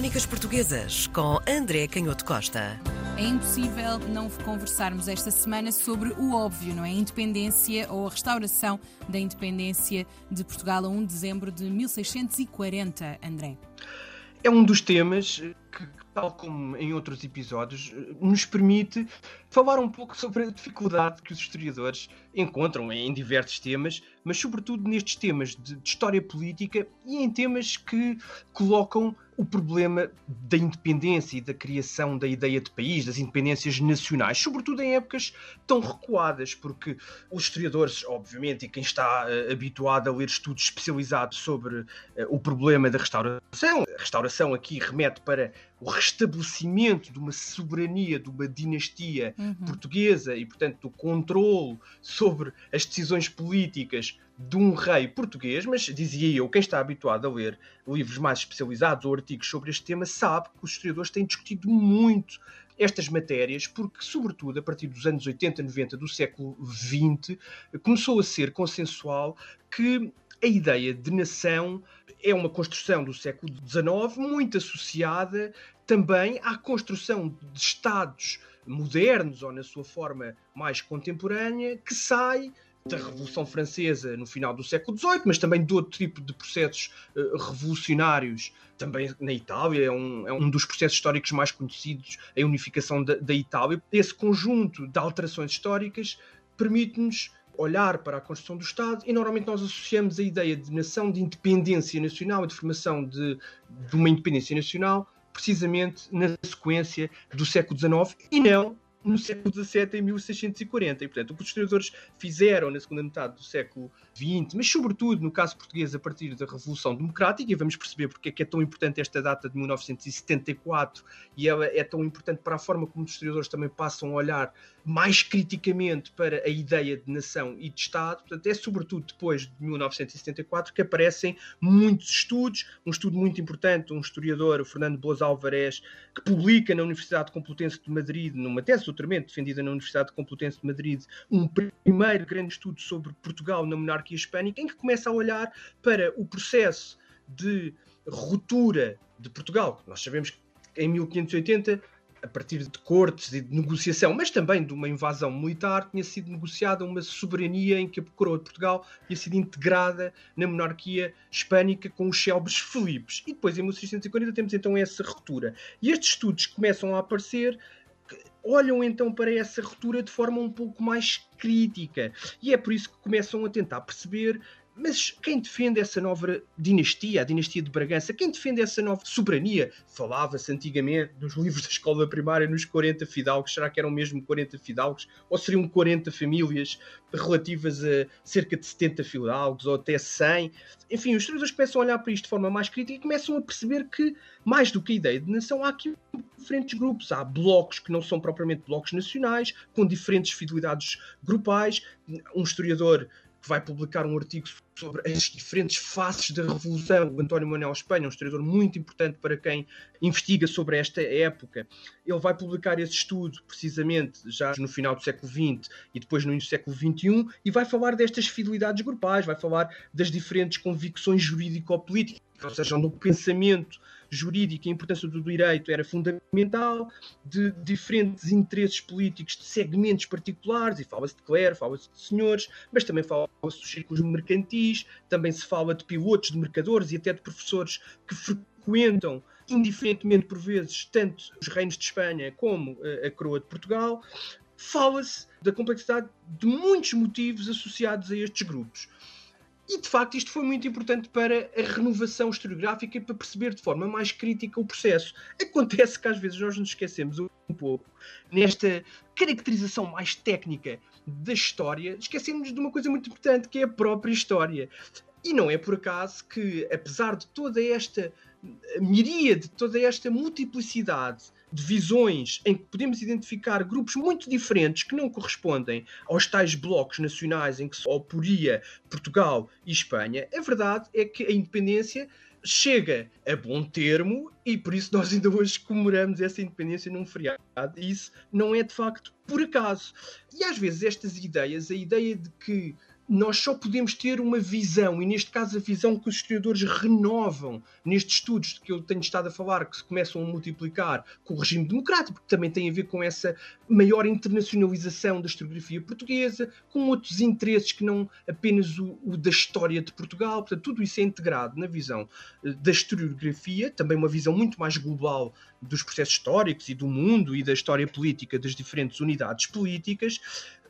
Crónicas Portuguesas com André Canhoto Costa. É impossível não conversarmos esta semana sobre o óbvio, não é? A independência ou a restauração da independência de Portugal a 1 de dezembro de 1640, André. É um dos temas que, tal como em outros episódios, nos permite falar um pouco sobre a dificuldade que os historiadores encontram em diversos temas, mas sobretudo nestes temas de, de história política e em temas que colocam o problema da independência e da criação da ideia de país, das independências nacionais, sobretudo em épocas tão recuadas, porque os historiadores, obviamente, e quem está uh, habituado a ler estudos especializados sobre uh, o problema da restauração, a restauração aqui remete para o restabelecimento de uma soberania, de uma dinastia uhum. portuguesa e, portanto, do controle sobre as decisões políticas de um rei português, mas dizia eu, quem está habituado a ler livros mais especializados ou artigos sobre este tema sabe que os historiadores têm discutido muito estas matérias, porque, sobretudo, a partir dos anos 80, 90 do século XX, começou a ser consensual que a ideia de nação é uma construção do século XIX, muito associada também à construção de Estados modernos ou na sua forma mais contemporânea, que sai da Revolução Francesa no final do século XVIII, mas também de outro tipo de processos uh, revolucionários, também na Itália, é um, é um dos processos históricos mais conhecidos, a unificação da, da Itália. Esse conjunto de alterações históricas permite-nos olhar para a construção do Estado e normalmente nós associamos a ideia de nação, de independência nacional e de formação de, de uma independência nacional precisamente na sequência do século XIX e não no século XVII, em 1640. E, portanto, o que os historiadores fizeram na segunda metade do século XX, mas sobretudo no caso português a partir da Revolução Democrática, e vamos perceber porque é que é tão importante esta data de 1974 e ela é tão importante para a forma como os historiadores também passam a olhar mais criticamente para a ideia de nação e de Estado. Portanto, é sobretudo depois de 1974 que aparecem muitos estudos. Um estudo muito importante, um historiador, o Fernando Boas Alvarez, que publica na Universidade Complutense de Madrid, numa tese doutoramento defendida na Universidade Complutense de Madrid, um primeiro grande estudo sobre Portugal na monarquia hispânica, em que começa a olhar para o processo de ruptura de Portugal. Nós sabemos que em 1580 a partir de cortes e de negociação, mas também de uma invasão militar, tinha sido negociada uma soberania em que a coroa de Portugal tinha sido integrada na monarquia hispânica com os célebres Filipes. E depois, em 1640, temos então essa ruptura. E estes estudos começam a aparecer olham então para essa ruptura de forma um pouco mais crítica. E é por isso que começam a tentar perceber mas quem defende essa nova dinastia, a dinastia de Bragança, quem defende essa nova soberania? Falava-se antigamente nos livros da escola primária nos 40 fidalgos. Será que eram mesmo 40 fidalgos? Ou seriam 40 famílias relativas a cerca de 70 fidalgos ou até 100? Enfim, os historiadores começam a olhar para isto de forma mais crítica e começam a perceber que, mais do que a ideia de nação, há aqui diferentes grupos. Há blocos que não são propriamente blocos nacionais, com diferentes fidelidades grupais. Um historiador que vai publicar um artigo sobre as diferentes faces da Revolução. O António Manuel Espanha, um historiador muito importante para quem investiga sobre esta época. Ele vai publicar esse estudo precisamente já no final do século XX e depois no início do século XXI e vai falar destas fidelidades grupais, vai falar das diferentes convicções jurídico-políticas, ou seja, no pensamento jurídica a importância do direito era fundamental, de diferentes interesses políticos de segmentos particulares, e fala-se de clero, fala-se de senhores, mas também fala-se dos círculos mercantis, também se fala de pilotos, de mercadores e até de professores que frequentam indiferentemente por vezes tanto os reinos de Espanha como eh, a coroa de Portugal, fala-se da complexidade de muitos motivos associados a estes grupos. E de facto isto foi muito importante para a renovação historiográfica e para perceber de forma mais crítica o processo. Acontece que às vezes nós nos esquecemos um pouco nesta caracterização mais técnica da história, esquecemos de uma coisa muito importante que é a própria história. E não é por acaso que, apesar de toda esta miríade, toda esta multiplicidade de visões em que podemos identificar grupos muito diferentes que não correspondem aos tais blocos nacionais em que se oporia Portugal e Espanha, a verdade é que a independência chega a bom termo e por isso nós ainda hoje comemoramos essa independência num feriado. E isso não é de facto por acaso. E às vezes estas ideias, a ideia de que nós só podemos ter uma visão, e neste caso a visão que os historiadores renovam nestes estudos que eu tenho estado a falar, que se começam a multiplicar com o regime democrático, porque também tem a ver com essa maior internacionalização da historiografia portuguesa, com outros interesses que não apenas o, o da história de Portugal. Portanto, tudo isso é integrado na visão eh, da historiografia, também uma visão muito mais global dos processos históricos e do mundo e da história política das diferentes unidades políticas,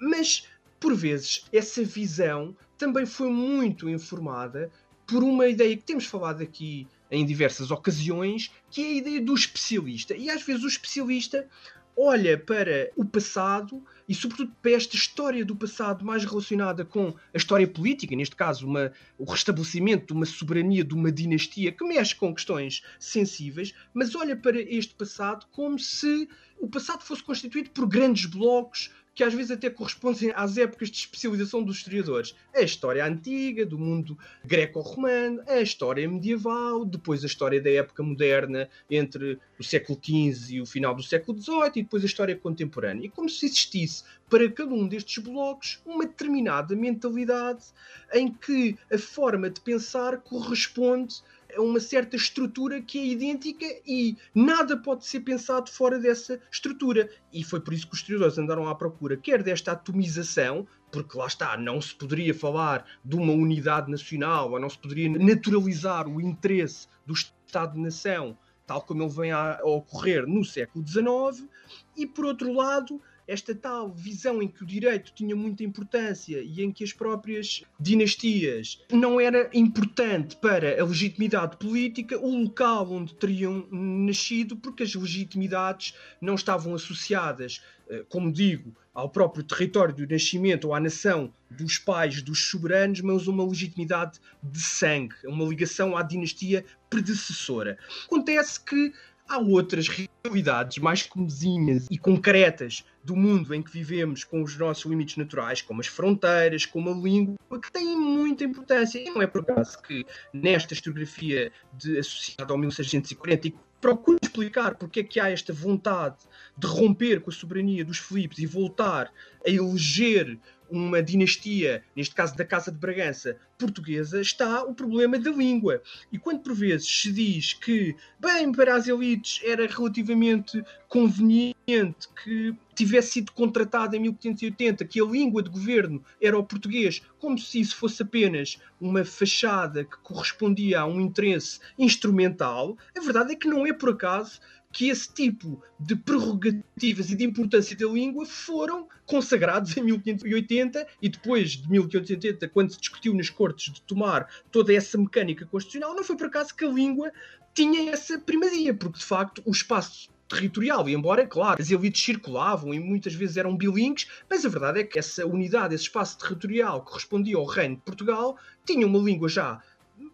mas por vezes, essa visão também foi muito informada por uma ideia que temos falado aqui em diversas ocasiões, que é a ideia do especialista. E às vezes o especialista olha para o passado e, sobretudo, para esta história do passado mais relacionada com a história política, neste caso, uma, o restabelecimento de uma soberania, de uma dinastia que mexe com questões sensíveis, mas olha para este passado como se o passado fosse constituído por grandes blocos que às vezes até correspondem às épocas de especialização dos historiadores. A história antiga, do mundo greco-romano, a história medieval, depois a história da época moderna, entre o século XV e o final do século XVIII, e depois a história contemporânea. E como se existisse para cada um destes blocos uma determinada mentalidade em que a forma de pensar corresponde uma certa estrutura que é idêntica e nada pode ser pensado fora dessa estrutura. E foi por isso que os historiadores andaram à procura, quer desta atomização, porque lá está, não se poderia falar de uma unidade nacional, ou não se poderia naturalizar o interesse do Estado-nação, tal como ele vem a ocorrer no século XIX, e por outro lado, esta tal visão em que o direito tinha muita importância e em que as próprias dinastias não era importante para a legitimidade política o local onde teriam nascido, porque as legitimidades não estavam associadas, eh, como digo, ao próprio território do nascimento ou à nação dos pais dos soberanos, mas uma legitimidade de sangue, uma ligação à dinastia predecessora. Acontece que há outras realidades mais comezinhas e concretas do mundo em que vivemos com os nossos limites naturais, como as fronteiras, como a língua, que têm muita importância. E não é por acaso que nesta historiografia associada ao 1640 e procura explicar porque é que há esta vontade de romper com a soberania dos Filipes e voltar a eleger uma dinastia, neste caso da Casa de Bragança, portuguesa, está o problema da língua. E quando por vezes se diz que, bem, para as elites era relativamente conveniente que tivesse sido contratado em 1580, que a língua de governo era o português, como se isso fosse apenas uma fachada que correspondia a um interesse instrumental, a verdade é que não é por acaso que esse tipo de prerrogativas e de importância da língua foram consagrados em 1580 e depois de 1580, quando se discutiu nas cortes de tomar toda essa mecânica constitucional, não foi por acaso que a língua tinha essa primadia, porque de facto o espaço territorial, e embora, claro, as elites circulavam e muitas vezes eram bilíngues, mas a verdade é que essa unidade, esse espaço territorial que correspondia ao reino de Portugal, tinha uma língua já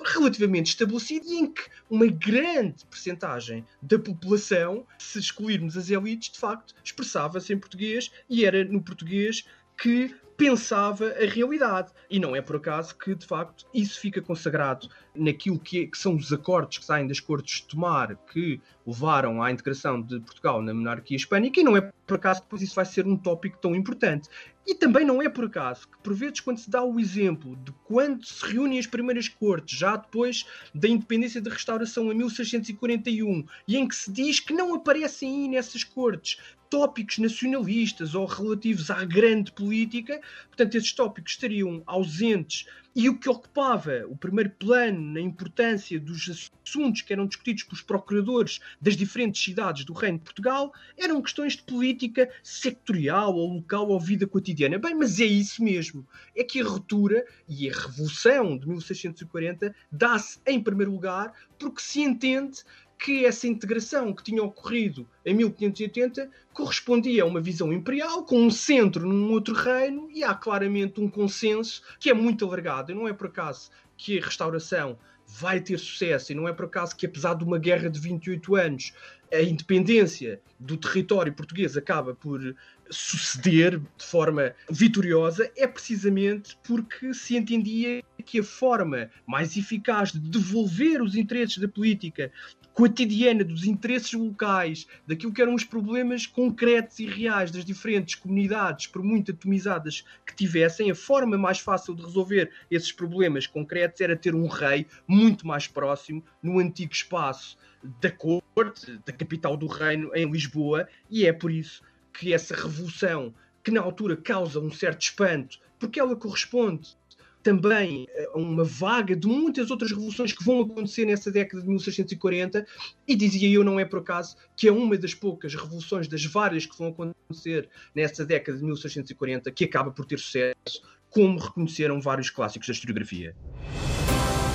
relativamente estabelecido e em que uma grande percentagem da população, se excluirmos as elites, de facto, expressava-se em português e era no português que pensava a realidade. E não é por acaso que, de facto, isso fica consagrado naquilo que, é, que, são os acordos que saem das Cortes de Tomar que levaram à integração de Portugal na monarquia hispânica, e não é por acaso que depois isso vai ser um tópico tão importante. E também não é por acaso que, por vezes, quando se dá o exemplo de quando se reúnem as primeiras cortes, já depois da independência da restauração em 1641, e em que se diz que não aparecem aí nessas cortes tópicos nacionalistas ou relativos à grande política, portanto, esses tópicos estariam ausentes e o que ocupava o primeiro plano na importância dos assuntos que eram discutidos pelos procuradores das diferentes cidades do Reino de Portugal eram questões de política sectorial ou local ou vida cotidiana. Bem, mas é isso mesmo. É que a ruptura e a revolução de 1640 dá-se, em primeiro lugar, porque se entende que essa integração que tinha ocorrido em 1580 correspondia a uma visão imperial, com um centro num outro reino, e há claramente um consenso que é muito alargado. E não é por acaso que a restauração vai ter sucesso, e não é por acaso que, apesar de uma guerra de 28 anos, a independência do território português acaba por suceder de forma vitoriosa é precisamente porque se entendia que a forma mais eficaz de devolver os interesses da política cotidiana dos interesses locais, daquilo que eram os problemas concretos e reais das diferentes comunidades, por muito atomizadas que tivessem, a forma mais fácil de resolver esses problemas concretos era ter um rei muito mais próximo no antigo espaço da corte, da capital do reino, em Lisboa, e é por isso que essa revolução, que na altura causa um certo espanto, porque ela corresponde também a uma vaga de muitas outras revoluções que vão acontecer nessa década de 1640, e dizia eu, não é por acaso, que é uma das poucas revoluções, das várias que vão acontecer nessa década de 1640, que acaba por ter sucesso, como reconheceram vários clássicos da historiografia.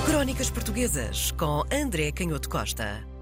Crónicas Portuguesas com André Canhoto Costa.